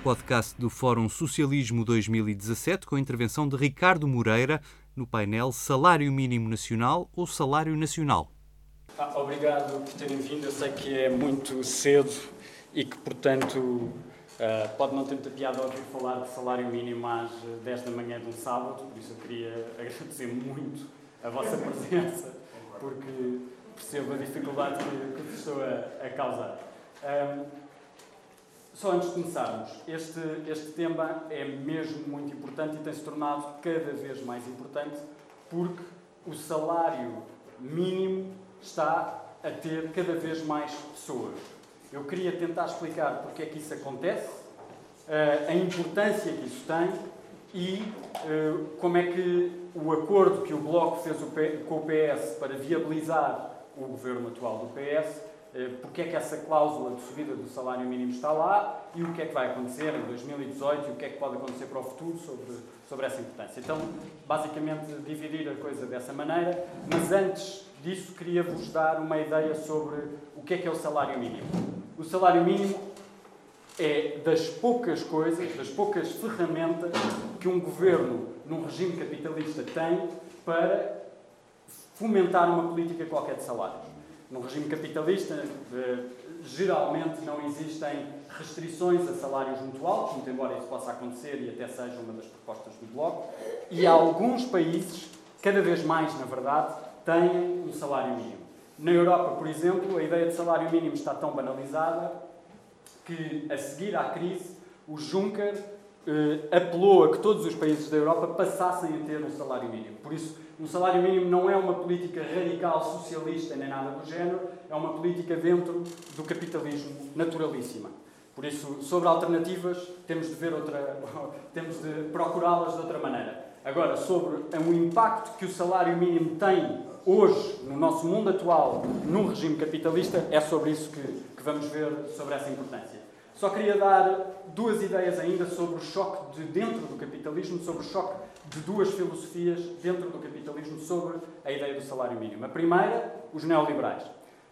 podcast do Fórum Socialismo 2017 com a intervenção de Ricardo Moreira no painel Salário Mínimo Nacional ou Salário Nacional. Ah, obrigado por terem vindo. Eu sei que é muito cedo e que, portanto, uh, pode não ter muita piada ouvir falar de salário mínimo às 10 da manhã de um sábado, por isso eu queria agradecer muito a vossa presença, porque percebo a dificuldade que, que estou a, a causar. Um, só antes de começarmos, este, este tema é mesmo muito importante e tem-se tornado cada vez mais importante porque o salário mínimo está a ter cada vez mais pessoas. Eu queria tentar explicar porque é que isso acontece, eh, a importância que isso tem e eh, como é que o acordo que o Bloco fez com o PS para viabilizar o governo atual do PS, porque é que essa cláusula de subida do salário mínimo está lá e o que é que vai acontecer em 2018 e o que é que pode acontecer para o futuro sobre, sobre essa importância. Então, basicamente, dividir a coisa dessa maneira, mas antes disso, queria-vos dar uma ideia sobre o que é que é o salário mínimo. O salário mínimo é das poucas coisas, das poucas ferramentas que um governo num regime capitalista tem para fomentar uma política qualquer de salários. Num regime capitalista, geralmente não existem restrições a salários muito altos, muito embora isso possa acontecer e até seja uma das propostas do Bloco, e alguns países, cada vez mais na verdade, têm um salário mínimo. Na Europa, por exemplo, a ideia de salário mínimo está tão banalizada que, a seguir à crise, o Juncker eh, apelou a que todos os países da Europa passassem a ter um salário mínimo. Por isso, um salário mínimo não é uma política radical socialista nem nada do género, é uma política dentro do capitalismo naturalíssima. Por isso, sobre alternativas, temos de ver outra, temos de procurá-las de outra maneira. Agora, sobre o impacto que o salário mínimo tem hoje, no nosso mundo atual, num regime capitalista, é sobre isso que, que vamos ver, sobre essa importância. Só queria dar duas ideias ainda sobre o choque de dentro do capitalismo, sobre o choque de duas filosofias dentro do capitalismo sobre a ideia do salário mínimo. A primeira, os neoliberais.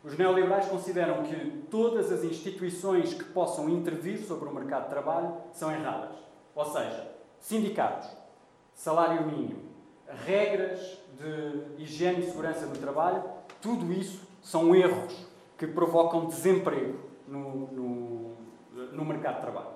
Os neoliberais consideram que todas as instituições que possam intervir sobre o mercado de trabalho são erradas. Ou seja, sindicatos, salário mínimo, regras de higiene e segurança no trabalho, tudo isso são erros que provocam desemprego no, no, no mercado de trabalho.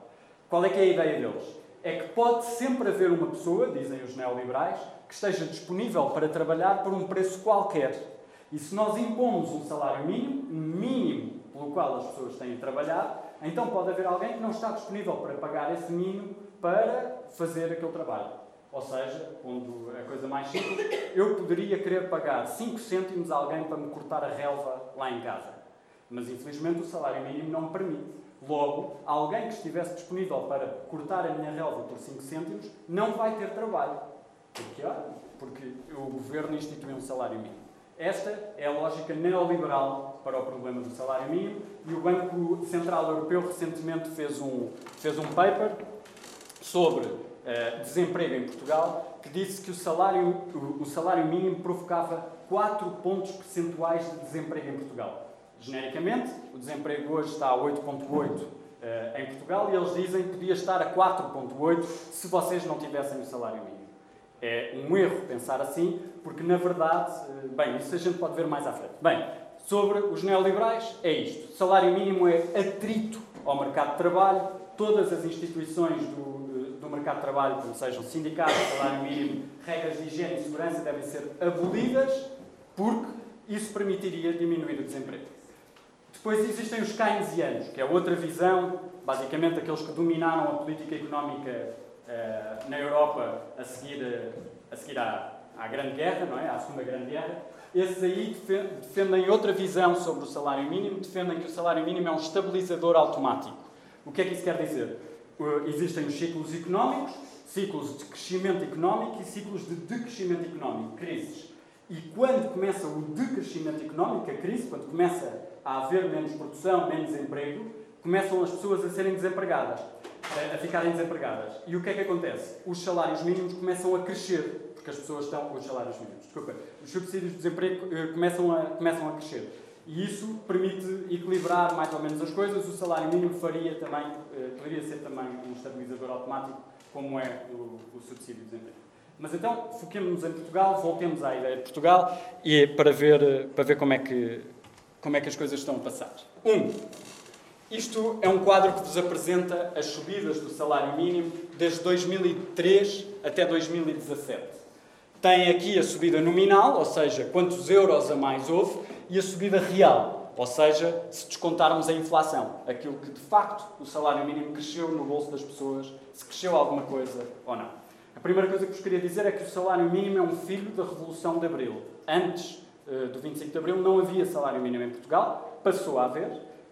Qual é que é a ideia deles? É que pode sempre haver uma pessoa, dizem os neoliberais, que esteja disponível para trabalhar por um preço qualquer. E se nós impomos um salário mínimo, um mínimo pelo qual as pessoas têm de trabalhar, então pode haver alguém que não está disponível para pagar esse mínimo para fazer aquele trabalho. Ou seja, pondo a coisa mais simples, eu poderia querer pagar 5 cêntimos a alguém para me cortar a relva lá em casa. Mas infelizmente o salário mínimo não permite. Logo, alguém que estivesse disponível para cortar a minha relva por 5 cêntimos não vai ter trabalho. Porquê? Porque o governo instituiu um salário mínimo. Esta é a lógica neoliberal para o problema do salário mínimo e o Banco Central Europeu recentemente fez um, fez um paper sobre uh, desemprego em Portugal, que disse que o salário, o, o salário mínimo provocava 4 pontos percentuais de desemprego em Portugal. Genericamente, o desemprego hoje está a 8,8 Uh, em Portugal e eles dizem que podia estar a 4,8 se vocês não tivessem o salário mínimo. É um erro pensar assim, porque na verdade, uh, bem, isso a gente pode ver mais à frente. Bem, sobre os neoliberais, é isto: salário mínimo é atrito ao mercado de trabalho, todas as instituições do, do mercado de trabalho, como sejam sindicatos, salário mínimo, regras de higiene e segurança, devem ser abolidas, porque isso permitiria diminuir o desemprego. Depois existem os keynesianos, que é outra visão, basicamente aqueles que dominaram a política económica uh, na Europa a seguir, a seguir à, à Grande Guerra, não é? à Segunda Grande Guerra. Esses aí defendem outra visão sobre o salário mínimo, defendem que o salário mínimo é um estabilizador automático. O que é que isso quer dizer? existem os ciclos económicos, ciclos de crescimento económico e ciclos de decrescimento económico, crises. E quando começa o decrescimento económico, a crise, quando começa a haver menos produção, menos emprego, começam as pessoas a serem desempregadas, a ficarem desempregadas. E o que é que acontece? Os salários mínimos começam a crescer, porque as pessoas estão. Os salários mínimos, desculpa. Os subsídios de desemprego eh, começam a, começam a crescer. E isso permite equilibrar mais ou menos as coisas. O salário mínimo faria também, eh, poderia ser também um estabilizador automático, como é o, o subsídio de desemprego. Mas então, foquemos-nos em Portugal, voltemos à ideia de Portugal e para ver, eh, para ver como, é que, como é que as coisas estão a passar. Um, isto é um quadro que vos apresenta as subidas do salário mínimo desde 2003 até 2017. Tem aqui a subida nominal, ou seja, quantos euros a mais houve, e a subida real, ou seja, se descontarmos a inflação, aquilo que de facto o salário mínimo cresceu no bolso das pessoas, se cresceu alguma coisa ou não. A primeira coisa que vos queria dizer é que o salário mínimo é um filho da Revolução de Abril. Antes do 25 de Abril não havia salário mínimo em Portugal, passou a haver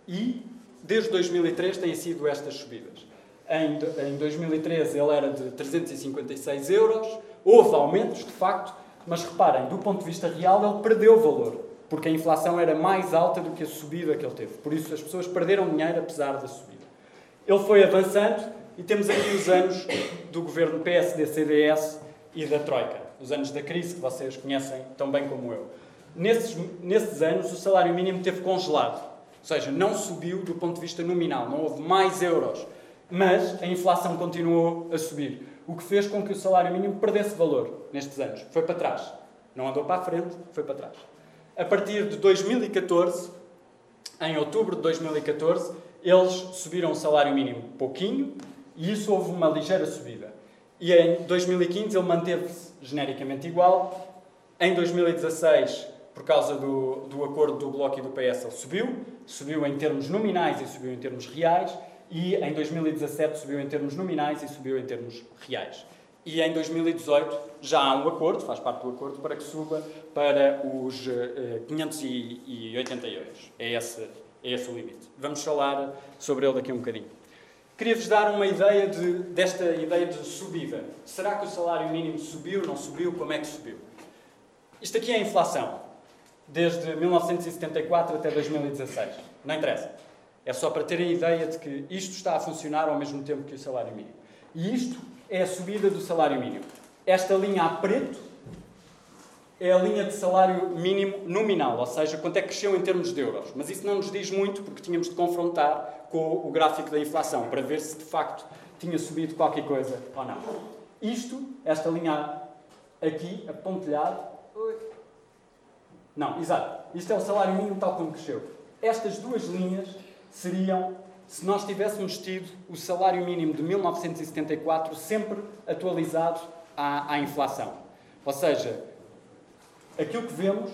e desde 2003 têm sido estas subidas. Em, em 2013 ele era de 356 euros, houve aumentos de facto, mas reparem, do ponto de vista real ele perdeu valor, porque a inflação era mais alta do que a subida que ele teve. Por isso as pessoas perderam dinheiro apesar da subida. Ele foi avançando e temos aqui os anos do governo PSD-CDS e da Troika, os anos da crise que vocês conhecem tão bem como eu. Nesses, nesses anos o salário mínimo teve congelado, ou seja, não subiu do ponto de vista nominal, não houve mais euros, mas a inflação continuou a subir, o que fez com que o salário mínimo perdesse valor nestes anos. Foi para trás. Não andou para a frente, foi para trás. A partir de 2014, em outubro de 2014, eles subiram o salário mínimo pouquinho e isso houve uma ligeira subida. E em 2015 ele manteve-se genericamente igual. Em 2016, por causa do, do acordo do Bloco e do PS, ele subiu. Subiu em termos nominais e subiu em termos reais. E em 2017 subiu em termos nominais e subiu em termos reais. E em 2018 já há um acordo, faz parte do acordo, para que suba para os uh, 580 euros. É esse, é esse o limite. Vamos falar sobre ele daqui a um bocadinho. Queria-vos dar uma ideia de, desta ideia de subida. Será que o salário mínimo subiu, não subiu? Como é que subiu? Isto aqui é a inflação, desde 1974 até 2016. Não interessa. É só para terem ideia de que isto está a funcionar ao mesmo tempo que o salário mínimo. E isto é a subida do salário mínimo. Esta linha a preto é a linha de salário mínimo nominal, ou seja, quanto é que cresceu em termos de euros. Mas isso não nos diz muito porque tínhamos de confrontar com o gráfico da inflação para ver se de facto tinha subido qualquer coisa ou não. Isto, esta linha aqui, apontilhada. Não, exato. Isto é o salário mínimo tal como cresceu. Estas duas linhas seriam se nós tivéssemos tido o salário mínimo de 1974 sempre atualizado à, à inflação. Ou seja, aquilo que vemos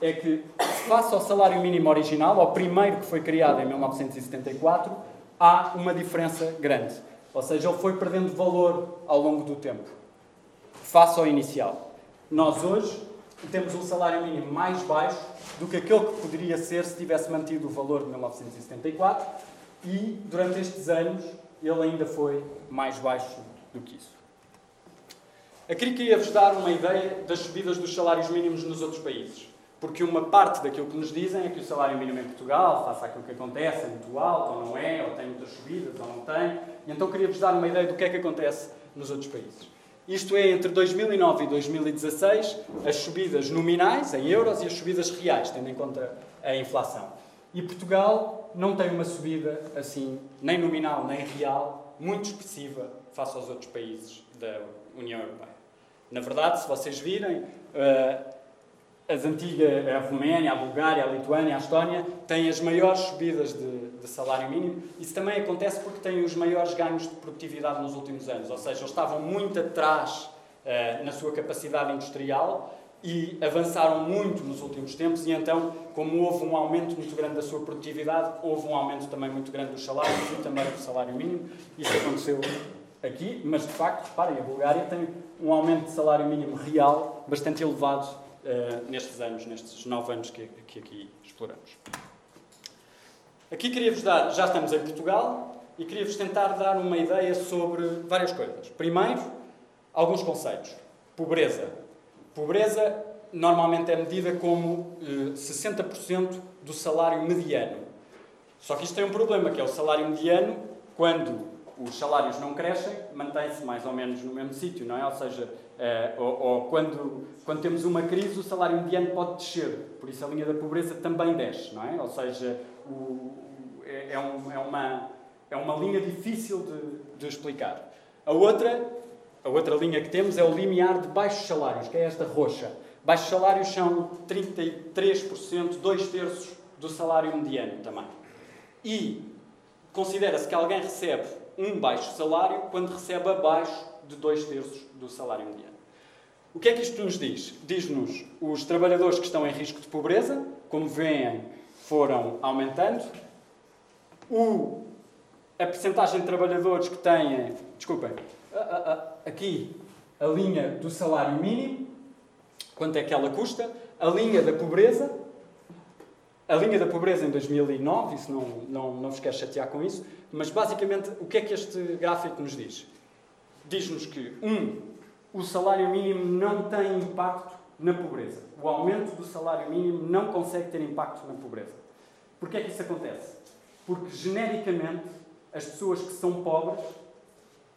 é que, face ao salário mínimo original, ao primeiro que foi criado em 1974, há uma diferença grande. Ou seja, ele foi perdendo valor ao longo do tempo, face ao inicial. Nós hoje temos um salário mínimo mais baixo do que aquele que poderia ser se tivesse mantido o valor de 1974 e durante estes anos ele ainda foi mais baixo do que isso. Aqui queria-vos dar uma ideia das subidas dos salários mínimos nos outros países. Porque uma parte daquilo que nos dizem é que o salário mínimo em Portugal, face àquilo que acontece, é muito alto, ou não é, ou tem muitas subidas, ou não tem. E então queria-vos dar uma ideia do que é que acontece nos outros países. Isto é, entre 2009 e 2016, as subidas nominais, em euros, e as subidas reais, tendo em conta a inflação. E Portugal não tem uma subida assim, nem nominal nem real, muito expressiva face aos outros países da União Europeia. Na verdade, se vocês virem, eh, as antigas, a Roménia, a Bulgária, a Lituânia, a Estónia, têm as maiores subidas de, de, salário mínimo. Isso também acontece porque têm os maiores ganhos de produtividade nos últimos anos. Ou seja, eles estavam muito atrás uh, na sua capacidade industrial e avançaram muito nos últimos tempos e então, como houve um aumento muito grande da sua produtividade, houve um aumento também muito grande dos salários e também do salário mínimo. Isso aconteceu aqui, mas de facto, reparem, a Bulgária tem um aumento de salário mínimo real bastante elevado uh, nestes anos, nestes nove anos que, que aqui exploramos. Aqui queria-vos dar, já estamos em Portugal, e queria-vos tentar dar uma ideia sobre várias coisas. Primeiro, alguns conceitos. Pobreza Pobreza normalmente é medida como eh, 60% do salário mediano. Só que isto tem um problema, que é o salário mediano, quando os salários não crescem, mantém-se mais ou menos no mesmo sítio, não é? Ou seja, Uh, ou, ou quando, quando temos uma crise, o salário mediano pode descer. Por isso a linha da pobreza também desce, não é? Ou seja, o, é, é, um, é, uma, é uma linha difícil de, de explicar. A outra, a outra linha que temos é o limiar de baixos salários, que é esta roxa. Baixos salários são 33%, dois terços do salário mediano também. E considera-se que alguém recebe um baixo salário quando recebe abaixo de dois terços do salário mediano. O que é que isto nos diz? Diz-nos os trabalhadores que estão em risco de pobreza, como veem, foram aumentando. O, a percentagem de trabalhadores que têm, desculpem, aqui a linha do salário mínimo, quanto é que ela custa, a linha da pobreza, a linha da pobreza em 2009, isso não, não, não vos quero chatear com isso, mas basicamente o que é que este gráfico nos diz? diz-nos que, um, o salário mínimo não tem impacto na pobreza. O aumento do salário mínimo não consegue ter impacto na pobreza. Porquê é que isso acontece? Porque, genericamente, as pessoas que são pobres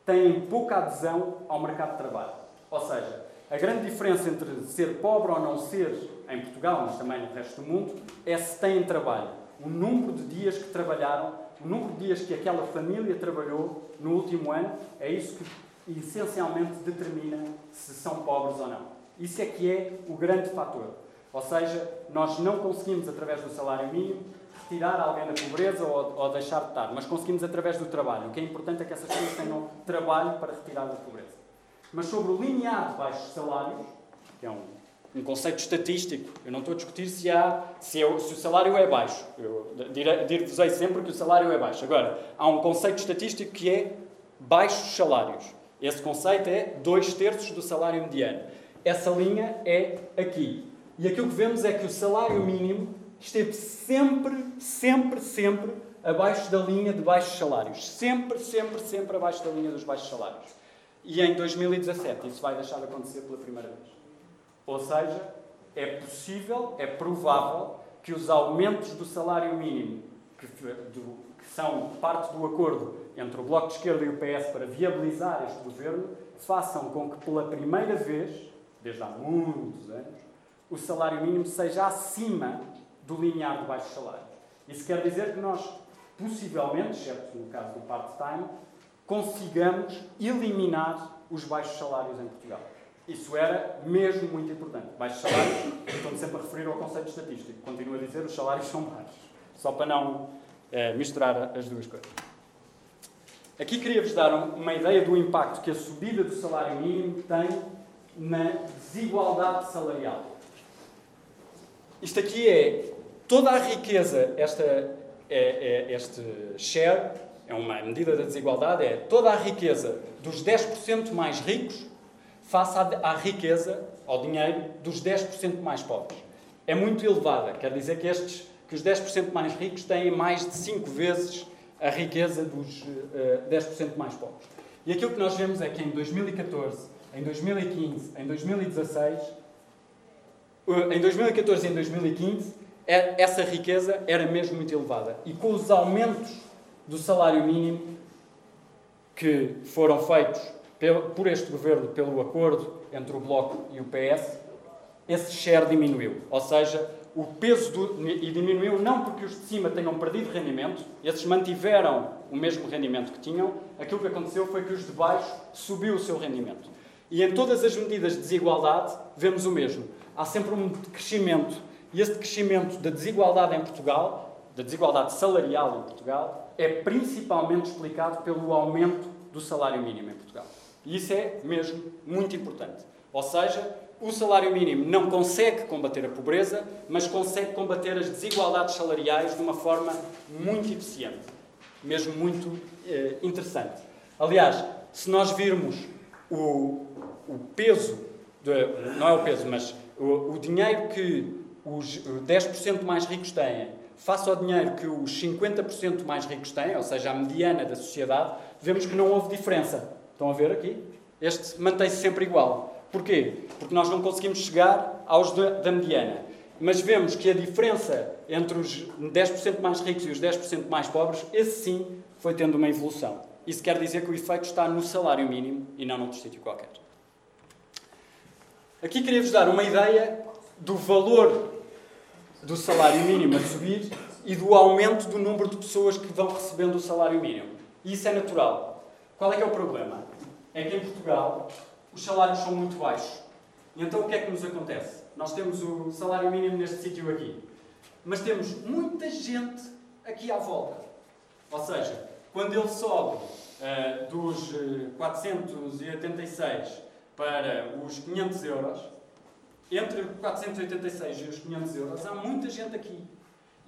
têm pouca adesão ao mercado de trabalho. Ou seja, a grande diferença entre ser pobre ou não ser em Portugal, mas também no resto do mundo, é se têm trabalho. O número de dias que trabalharam, o número de dias que aquela família trabalhou no último ano, é isso que essencialmente determina se são pobres ou não. Isso é que é o grande fator. Ou seja, nós não conseguimos, através do salário mínimo, retirar alguém da pobreza ou, ou deixar de estar, mas conseguimos através do trabalho. O que é importante é que essas pessoas tenham trabalho para retirar da pobreza. Mas sobre o linear de baixos salários, que é um, um conceito estatístico, eu não estou a discutir se, há, se, é, se o salário é baixo. Eu dir-vos-ei sempre que o salário é baixo. Agora, há um conceito estatístico que é baixos salários. Esse conceito é dois terços do salário mediano. Essa linha é aqui. E aquilo que vemos é que o salário mínimo esteve sempre, sempre, sempre abaixo da linha de baixos salários. Sempre, sempre, sempre abaixo da linha dos baixos salários. E em 2017 isso vai deixar de acontecer pela primeira vez. Ou seja, é possível, é provável que os aumentos do salário mínimo, que, do, que são parte do acordo entre o Bloco de Esquerda e o PS para viabilizar este governo façam com que, pela primeira vez, desde há muitos anos, o salário mínimo seja acima do linear de baixos salários. Isso quer dizer que nós, possivelmente, exceto no caso do part-time, consigamos eliminar os baixos salários em Portugal. Isso era mesmo muito importante. Baixos salários, estou-me sempre a referir ao conceito estatístico. Continuo a dizer, os salários são baixos. Só para não é, misturar as duas coisas. Aqui queria-vos dar uma ideia do impacto que a subida do salário mínimo tem na desigualdade salarial. Isto aqui é toda a riqueza, esta, é, é, este share, é uma medida da desigualdade, é toda a riqueza dos 10% mais ricos face à, à riqueza, ao dinheiro, dos 10% mais pobres. É muito elevada, quer dizer que, estes, que os 10% mais ricos têm mais de 5 vezes a riqueza dos uh, eh, 10% mais pobres. E aquilo que nós vemos é que em 2014, em 2015, em 2016, uh, em 2014 e em 2015, é, essa riqueza era mesmo muito elevada. E com os aumentos do salário mínimo que foram feitos por este governo, pelo acordo entre o Bloco e o PS, esse share diminuiu. Ou seja, o peso do, e diminuiu não porque os de cima tenham perdido rendimento, esses mantiveram o mesmo rendimento que tinham, aquilo que aconteceu foi que os de baixo subiu o seu rendimento. E em todas as medidas de desigualdade vemos o mesmo. Há sempre um crescimento. E esse crescimento da desigualdade em Portugal, da desigualdade salarial em Portugal, é principalmente explicado pelo aumento do salário mínimo em Portugal. E isso é mesmo muito importante. Ou seja, o salário mínimo não consegue combater a pobreza, mas consegue combater as desigualdades salariais de uma forma muito eficiente, mesmo muito eh, interessante. Aliás, se nós virmos o, o peso, de, não é o peso, mas o, o dinheiro que os 10% mais ricos têm, face ao dinheiro que os 50% mais ricos têm, ou seja, a mediana da sociedade, vemos que não houve diferença. Estão a ver aqui? Este mantém-se sempre igual. Porquê? Porque nós não conseguimos chegar aos da, mediana. Mas vemos que a diferença entre os 10% mais ricos e os 10% mais pobres, esse sim foi tendo uma evolução. Isso quer dizer que o efeito está no salário mínimo e não noutro sítio qualquer. Aqui queria-vos dar uma ideia do valor do salário mínimo a subir e do aumento do número de pessoas que vão recebendo o salário mínimo. E isso é natural. Qual é que é o problema? É que em Portugal os salários são muito baixos. E então o que é que nos acontece? Nós temos o salário mínimo neste sítio aqui. Mas temos muita gente aqui à volta. Ou seja, quando ele sobe uh, dos 486 eh, para os 500 euros, entre 486 e os 500 euros, há muita gente aqui.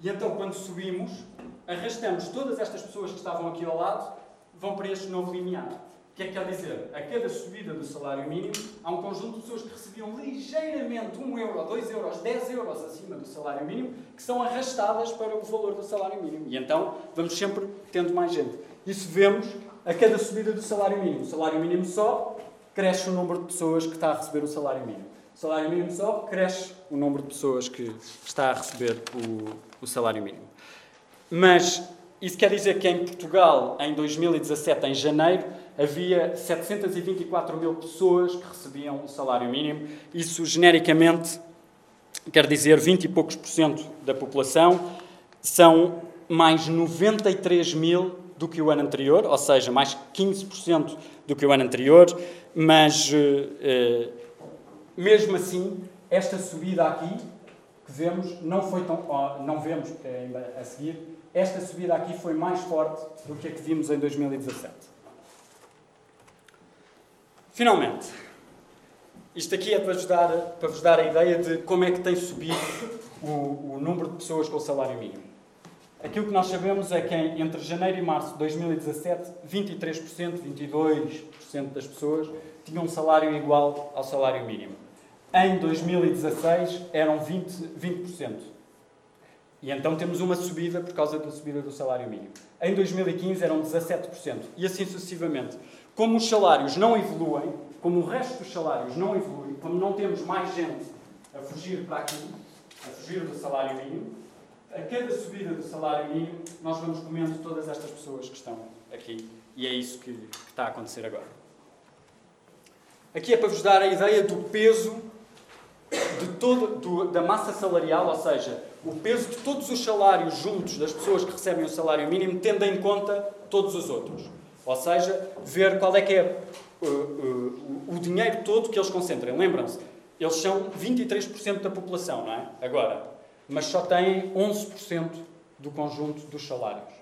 E então, quando subimos, arrastamos todas estas pessoas que estavam aqui ao lado, vão para este novo limiar. Que é que quer dizer? A cada subida do salário mínimo, há um conjunto de pessoas que recebiam ligeiramente 1 euro, 2 euros, 10 euros acima do salário mínimo, que são arrastadas para o valor do salário mínimo. E então, vamos sempre tendo mais gente. Isso vemos a cada subida do salário mínimo. O salário mínimo sobe, cresce o número de pessoas que está a receber o salário mínimo. O salário mínimo sobe, cresce o número de pessoas que está a receber o, o salário mínimo. Mas isso quer dizer que em Portugal, em 2017, em janeiro, havia 724 mil pessoas que recebiam o salário mínimo. Isso, genericamente, quer dizer 20 e poucos por cento da população. São mais 93 mil do que o ano anterior, ou seja, mais 15% do que o ano anterior, mas eh, mesmo assim, esta subida aqui que vemos não foi tão. Oh, não vemos, é ainda a seguir, esta subida aqui foi mais forte do que a que vimos em 2017. Finalmente, isto aqui é para vos dar, para vos dar a ideia de como é que tem subido o, o número de pessoas com o salário mínimo. Aquilo que nós sabemos é que entre janeiro e março de 2017, 23%, 22% das pessoas tinham um salário igual ao salário mínimo. Em 2016 eram 20%. 20%. E então temos uma subida por causa da subida do salário mínimo. Em 2015 eram 17%. E assim sucessivamente. Como os salários não evoluem, como o resto dos salários não evolui, como não temos mais gente a fugir para aqui, a fugir do salário mínimo, a cada subida do salário mínimo, nós vamos comendo todas estas pessoas que estão aqui. E é isso que, que está a acontecer agora. Aqui é para vos dar a ideia do peso de todo, do, da massa salarial, ou seja, o peso de todos os salários juntos das pessoas que recebem o salário mínimo, tendo em conta todos os outros. Ou seja, ver qual é que é uh, uh, o dinheiro todo que eles concentram. Lembram-se, eles são 23% da população, não é? Agora, mas só têm 11% do conjunto dos salários.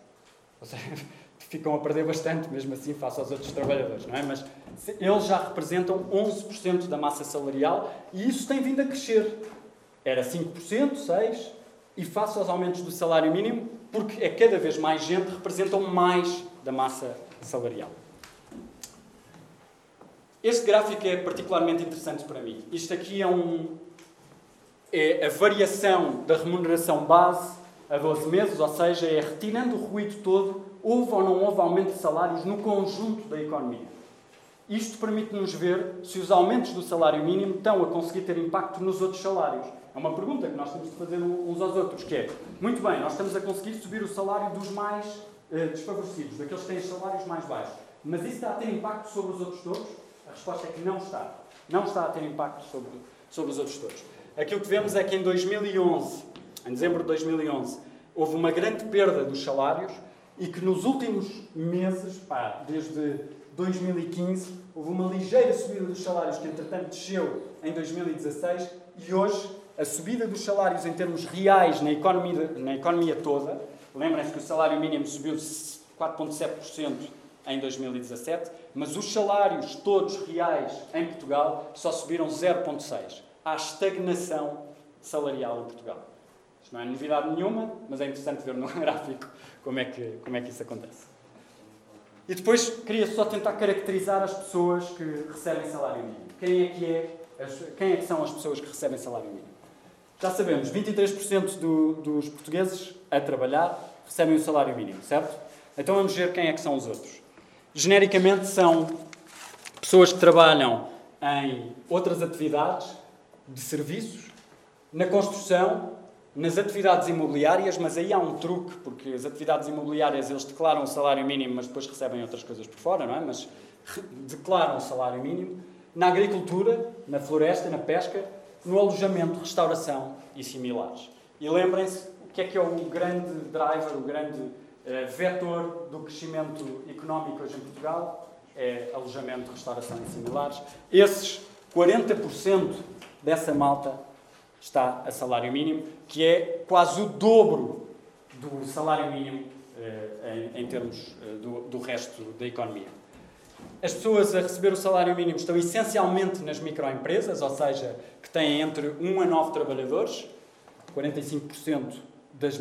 Ou seja, ficam a perder bastante, mesmo assim, face aos outros trabalhadores, não é? Mas eles já representam 11% da massa salarial e isso tem vindo a crescer. Era 5%, 6%, e face aos aumentos do salário mínimo, porque é cada vez mais gente, representam mais da massa salarial. Este gráfico é particularmente interessante para mim. Isto aqui é um, é a variação da remuneração base a 12 meses, ou seja, é retirando o ruído todo, houve ou não houve aumento de salários no conjunto da economia. Isto permite-nos ver se os aumentos do salário mínimo estão a conseguir ter impacto nos outros salários. É uma pergunta que nós temos de fazer uns aos outros, que é, muito bem, nós estamos a conseguir subir o salário dos mais eh, desfavorecidos, daqueles que têm os salários mais baixos. Mas isso está a ter impacto sobre os outros todos? A resposta é que não está. Não está a ter impacto sobre, sobre os outros todos. Aquilo que vemos é que em 2011, em dezembro de 2011, houve uma grande perda dos salários e que nos últimos meses, pá, desde 2015, houve uma ligeira subida dos salários que, entretanto, desceu em 2016 e hoje a subida dos salários em termos reais na economia, na economia toda, lembrem-se que o salário mínimo subiu 4,7% em 2017, mas os salários todos reais em Portugal só subiram 0,6% há estagnação salarial em Portugal. Isto não é novidade nenhuma, mas é interessante ver no gráfico como é que, como é que isso acontece. E depois queria só tentar caracterizar as pessoas que recebem salário mínimo. Quem é que, é, quem é que são as pessoas que recebem salário mínimo? Já sabemos, 23% do, dos portugueses a trabalhar recebem o salário mínimo, certo? Então vamos ver quem é que são os outros. Genericamente são pessoas que trabalham em outras atividades, de serviços, na construção, nas atividades imobiliárias, mas aí há um truque, porque as atividades imobiliárias eles declaram o salário mínimo, mas depois recebem outras coisas por fora, não é? Mas declaram o salário mínimo. na agricultura, na floresta, na pesca, no alojamento, restauração e similares. E lembrem-se que é que é o grande driver, o grande uh, vetor do crescimento económico hoje em Portugal? É alojamento, restauração e similares. Esses 40% dessa malta está a salário mínimo, que é quase o dobro do salário mínimo eh, em, em, termos eh, do, do resto da economia. As pessoas a receber o salário mínimo estão essencialmente nas microempresas, ou seja, que têm entre 1 a 9 trabalhadores. 45% das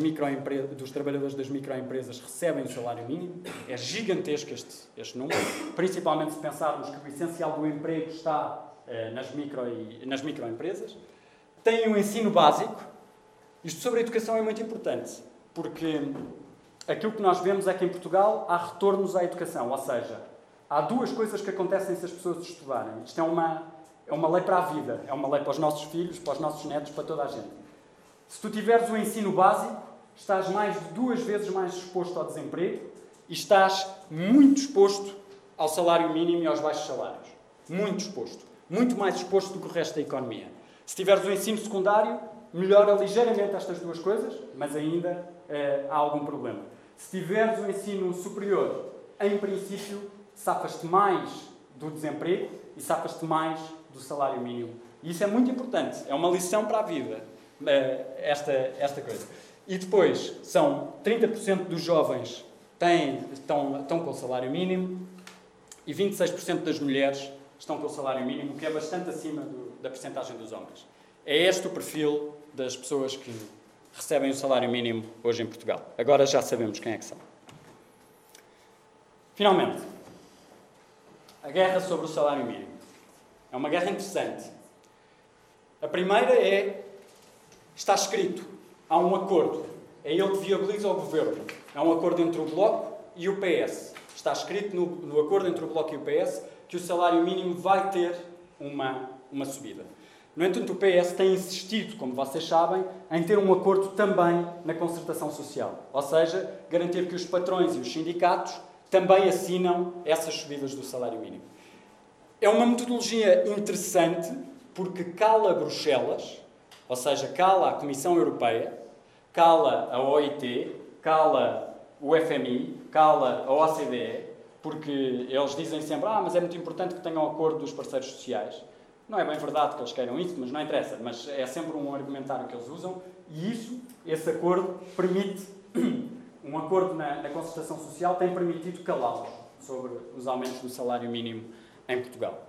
dos trabalhadores das microempresas recebem o salário mínimo. É gigantesco este, este número, principalmente se pensarmos que o essencial do emprego está eh, nas, micro e, nas microempresas. Têm um ensino básico. Isto sobre a educação é muito importante, porque aquilo que nós vemos é que em Portugal há retornos à educação, ou seja, há duas coisas que acontecem se as pessoas estudarem. Isto é uma, é uma lei para a vida, é uma lei para os nossos filhos, para os nossos netos, para toda a gente. Se tu tiveres o ensino básico, estás mais de duas vezes mais exposto ao desemprego e estás muito exposto ao salário mínimo e aos baixos salários. Muito exposto. Muito mais exposto do que o resto da economia. Se tiveres o ensino secundário, melhora ligeiramente estas duas coisas, mas ainda eh, há algum problema. Se tiveres o ensino superior, em princípio, safas-te mais do desemprego e safas-te mais do salário mínimo. E isso é muito importante, é uma lição para a vida, esta, esta coisa. E depois, são 30% dos jovens têm, estão, estão com o salário mínimo e 26% das mulheres estão com o salário mínimo, que é bastante acima do, da percentagem dos homens. É este o perfil das pessoas que recebem o salário mínimo hoje em Portugal. Agora já sabemos quem é que são. Finalmente, a guerra sobre o salário mínimo. É uma guerra interessante. A primeira é: está escrito, há um acordo. É ele que viabiliza o governo. É um acordo entre o Bloco e o PS. Está escrito no, no acordo entre o Bloco e o PS que o salário mínimo vai ter uma, uma subida. No entanto, o PS tem insistido, como vocês sabem, em ter um acordo também na concertação social. Ou seja, garantir que os patrões e os sindicatos também assinam essas subidas do salário mínimo. É uma metodologia interessante porque cala Bruxelas, ou seja, cala a Comissão Europeia, cala a OIT, cala o FMI, cala a OCDE, porque eles dizem sempre: ah, mas é muito importante que tenham acordo dos parceiros sociais. Não é bem verdade que eles queiram isso, mas não interessa. Mas é sempre um argumentário que eles usam e isso, esse acordo, permite um acordo na, na concertação social tem permitido calá-los sobre os aumentos do salário mínimo em Portugal.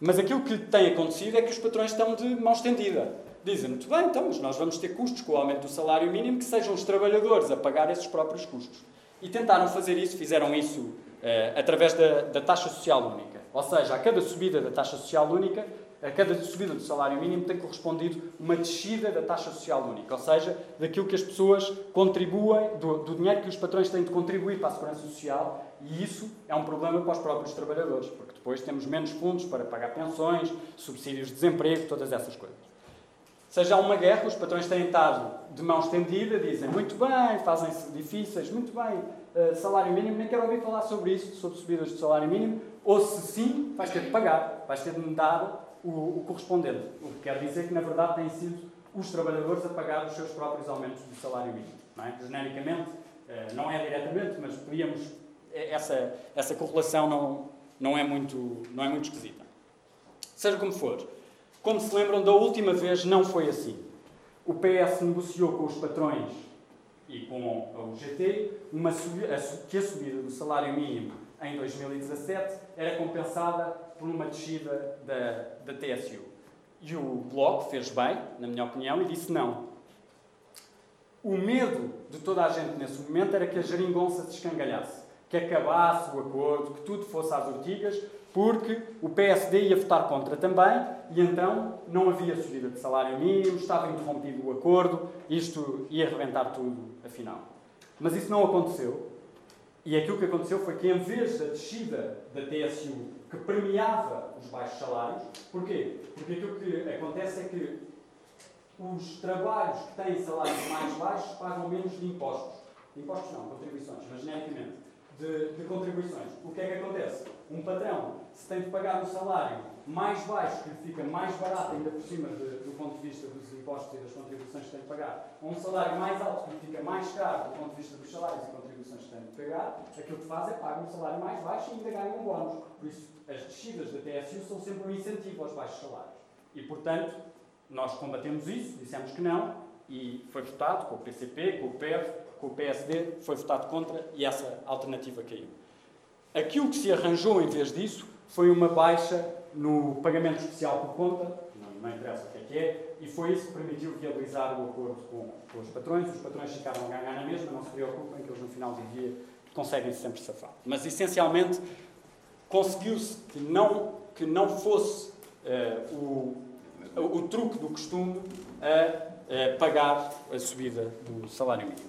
Mas aquilo que tem acontecido é que os patrões estão de mão estendida. Dizem, muito bem, então, mas nós vamos ter custos com o aumento do salário mínimo que sejam os trabalhadores a pagar esses próprios custos. E tentaram fazer isso, fizeram isso uh, através da, da taxa social única. Ou seja, a cada subida da taxa social única, a cada subida do salário mínimo tem correspondido uma descida da taxa social única, ou seja, daquilo que as pessoas contribuem, do, do, dinheiro que os patrões têm de contribuir para a segurança social, e isso é um problema para os próprios trabalhadores, porque depois temos menos fundos para pagar pensões, subsídios de desemprego, todas essas coisas. Seja uma guerra, os patrões têm estado de mão estendida, dizem muito bem, fazem-se difíceis, muito bem, uh, salário mínimo, nem quero ouvir falar sobre isso, sobre subidas de salário mínimo, ou se sim, vais ter de pagar, vais ter de dar o, o correspondente. O que quer dizer que, na verdade, têm sido os trabalhadores a pagar os seus próprios aumentos do salário mínimo. Não é? Genericamente, eh, não é diretamente, mas podíamos. Essa, essa correlação não, não, é muito, não é muito esquisita. Seja como for, como se lembram, da última vez não foi assim. O PS negociou com os patrões e com o UGT uma, que a subida do salário mínimo em 2017 era compensada por uma descida da, da TSU. E o Bloco fez bem, na minha opinião, e disse não. O medo de toda a gente nesse momento era que a geringonça se escangalhasse, que acabasse o acordo, que tudo fosse às ortigas, porque o PSD ia votar contra também e então não havia subida de salário mínimo, estava interrompido o acordo, isto ia arrebentar tudo, afinal. Mas isso não aconteceu e aquilo que aconteceu foi que, em vez da descida da TSU, que premiava os baixos salários, porquê? Porque aquilo que acontece é que os trabalhos que têm salários mais baixos pagam menos de impostos. Impostos não, contribuições, mas genericamente. de, de, contribuições. O que é que acontece? Um patrão, se tem de pagar um salário mais baixo, que fica mais barato ainda por cima de, do ponto de vista dos impostos e das contribuições que tem de pagar, ou um salário mais alto, que fica mais caro do ponto de vista dos salários e contribuições que tem de pagar, aquilo que faz é pagar um salário mais baixo e ainda ganha um bónus. Por isso, as descidas da TSU são sempre um incentivo aos baixos salários. E, portanto, nós combatemos isso, dissemos que não, e foi votado com o PCP, com o PEV, com o PSD, foi votado contra e essa alternativa caiu. Aquilo que se arranjou em vez disso foi uma baixa no pagamento especial por conta, não, não interessa o que é que é, e foi isso que permitiu viabilizar o acordo com, com os patrões. Os patrões ficaram a ganhar na mesma, não se preocupem que eles no final do dia conseguem sempre safar. Mas essencialmente conseguiu-se que não, que não fosse uh, o, o, truque do costume a uh, pagar a subida do salário mínimo.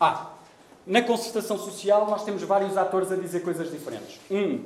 Ah, na concertação social nós temos vários atores a dizer coisas diferentes. Um,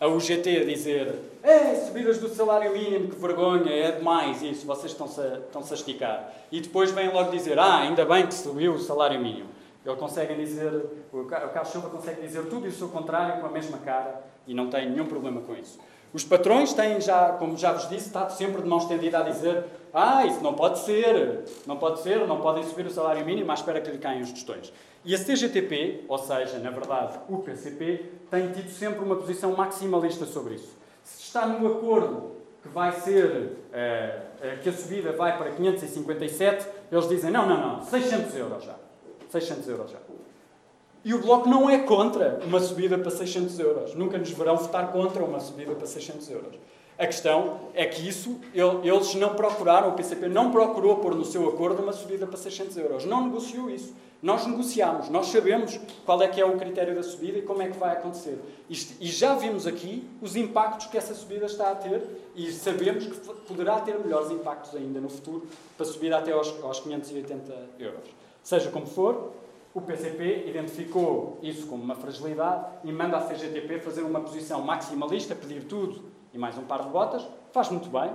a UGT a dizer é, subidas do salário mínimo, que vergonha, é demais isso, vocês estão-se a, estão a esticar. E depois vêm logo dizer, ah, ainda bem que subiu o salário mínimo. Eles conseguem dizer, o Carlos Silva consegue dizer tudo e o seu contrário com a mesma cara e não tem nenhum problema com isso. Os patrões têm já, como já vos disse, estado sempre de mão estendida a dizer ah, isso não pode ser, não pode ser, não podem subir o salário mínimo à espera que lhe caiam os tostões. E a CGTP, ou seja, na verdade, o PCP, tem tido sempre uma posição maximalista sobre isso. Se está no acordo que vai ser, uh, uh, que a subida vai para 557, eles dizem, não, não, não, 600 euros já. 600 euros já. E o Bloco não é contra uma subida para 600 euros. Nunca nos verão votar contra uma subida para 600 euros. A questão é que isso, eles não procuraram, o PCP não procurou pôr no seu acordo uma subida para 600 euros. Não negociou isso. Nós negociamos, nós sabemos qual é que é o critério da subida e como é que vai acontecer. E já vimos aqui os impactos que essa subida está a ter e sabemos que poderá ter melhores impactos ainda no futuro para subir até aos 580 euros. Seja como for, o PCP identificou isso como uma fragilidade e manda a CGTP fazer uma posição maximalista, pedir tudo e mais um par de botas, faz muito bem,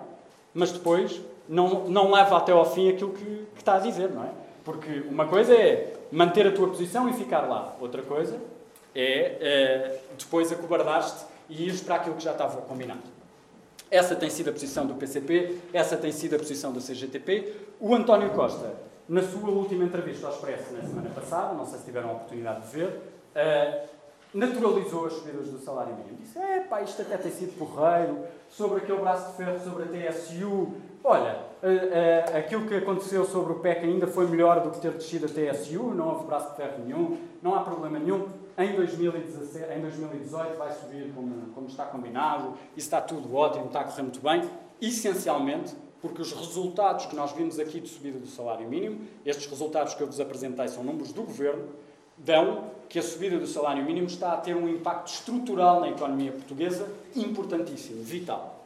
mas depois não, não leva até ao fim aquilo que, que está a dizer, não é? Porque uma coisa é manter a tua posição e ficar lá, outra coisa é, é depois acobardar-te e ir para aquilo que já estava combinado. Essa tem sido a posição do PCP, essa tem sido a posição da CGTP. O António Costa, na sua última entrevista ao Expresso na semana passada, não sei se tiveram a oportunidade de ver, uh, naturalizou as subidas do salário mínimo. Disse, é pá, isto até tem sido porreiro, sobre aquele braço de ferro, sobre a TSU. Olha, uh, uh, aquilo que aconteceu sobre o PEC ainda foi melhor do que ter descido a TSU, não houve braço de ferro nenhum, não há problema nenhum. Em, 2017, em 2018 vai subir como, como está combinado, isso está tudo ótimo, está a correr muito bem. Essencialmente, porque os resultados que nós vimos aqui de subida do salário mínimo, estes resultados que eu vos apresentei são números do governo, dão que a subida do salário mínimo está a ter um impacto estrutural na economia portuguesa importantíssimo, vital.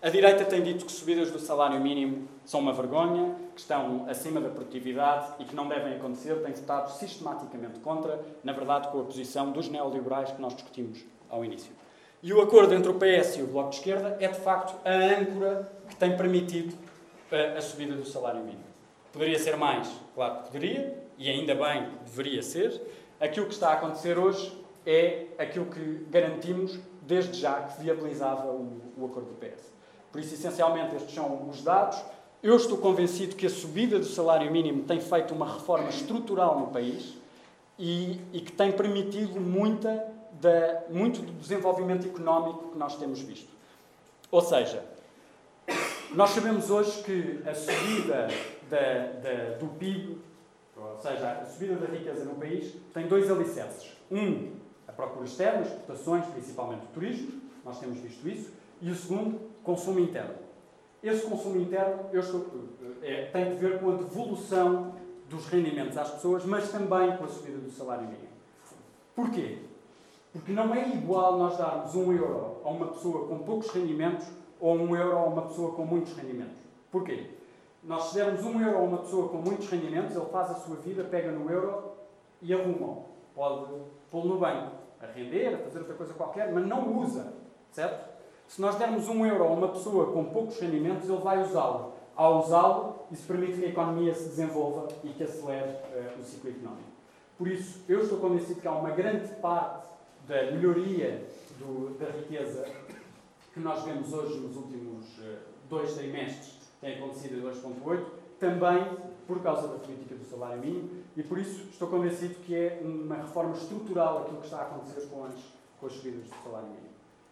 A direita tem dito que subidas do salário mínimo são uma vergonha, que estão acima da produtividade e que não devem acontecer, tem votado sistematicamente contra, na verdade, com a posição dos neoliberais que nós discutimos ao início. E o acordo entre o PS e o Bloco de Esquerda é, de facto, a âncora que tem permitido a, a subida do salário mínimo. Poderia ser mais? Claro que poderia, e ainda bem deveria ser, aquilo que está a acontecer hoje é aquilo que garantimos desde já que viabilizava o, o acordo do PS. Por isso, essencialmente, estes são os dados. Eu estou convencido que a subida do salário mínimo tem feito uma reforma estrutural no país e, e que tem permitido muita muito do desenvolvimento económico que nós temos visto. Ou seja, nós sabemos hoje que a subida da, da, do PIB ou seja, a subida da riqueza no país tem dois alicerces. Um, a procura externa, exportações, principalmente o turismo, nós temos visto isso. E o segundo, consumo interno. Esse consumo interno estou, é, tem de ver com a devolução dos rendimentos às pessoas, mas também com a subida do salário mínimo. Porquê? Porque não é igual nós darmos um euro a uma pessoa com poucos rendimentos ou um euro a uma pessoa com muitos rendimentos. Porquê? Nós se dermos um euro a uma pessoa com muitos rendimentos, ele faz a sua vida, pega no euro e arruma. Pode pô-lo no banco, a render, a fazer outra coisa qualquer, mas não usa, certo? Se nós dermos um euro a uma pessoa com poucos rendimentos, ele vai usá-lo. Ao usá-lo, isso permite que a economia se desenvolva e que acelere uh, o ciclo económico. Por isso, eu estou convencido que há uma grande parte da melhoria do, da riqueza que nós vemos hoje nos últimos uh, dois trimestres, tem acontecido em 2.8, também por causa da política do salário mínimo e por isso estou convencido que é uma reforma estrutural aquilo que está a acontecer com as, com as subidas do salário mínimo.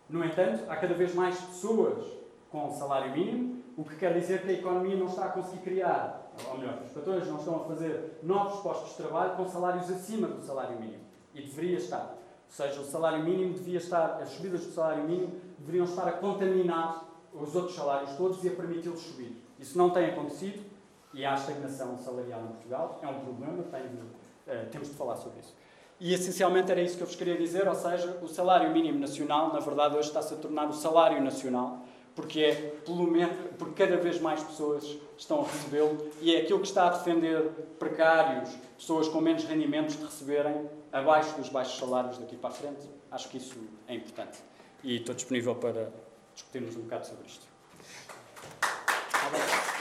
No entanto, há cada vez mais pessoas com salário mínimo, o que quer dizer que a economia não está a conseguir criar, ou melhor, os patrões não estão a fazer novos postos de trabalho com salários acima do salário mínimo. E deveria estar. Ou seja, o salário mínimo devia estar, as subidas do salário mínimo deveriam estar a contaminar os outros salários todos e a permiti-los subir. Isso não tem acontecido e há estagnação salarial em Portugal. É um problema, uh, temos de falar sobre isso. E essencialmente era isso que eu vos queria dizer, ou seja, o salário mínimo nacional, na verdade, hoje está-se a tornar o salário nacional, porque é pelo menos, porque cada vez mais pessoas estão a recebê-lo e é aquilo que está a defender precários, pessoas com menos rendimentos de receberem abaixo dos baixos salários daqui para a frente. Acho que isso é importante. E estou disponível para discutirmos um bocado sobre isto. Obrigado.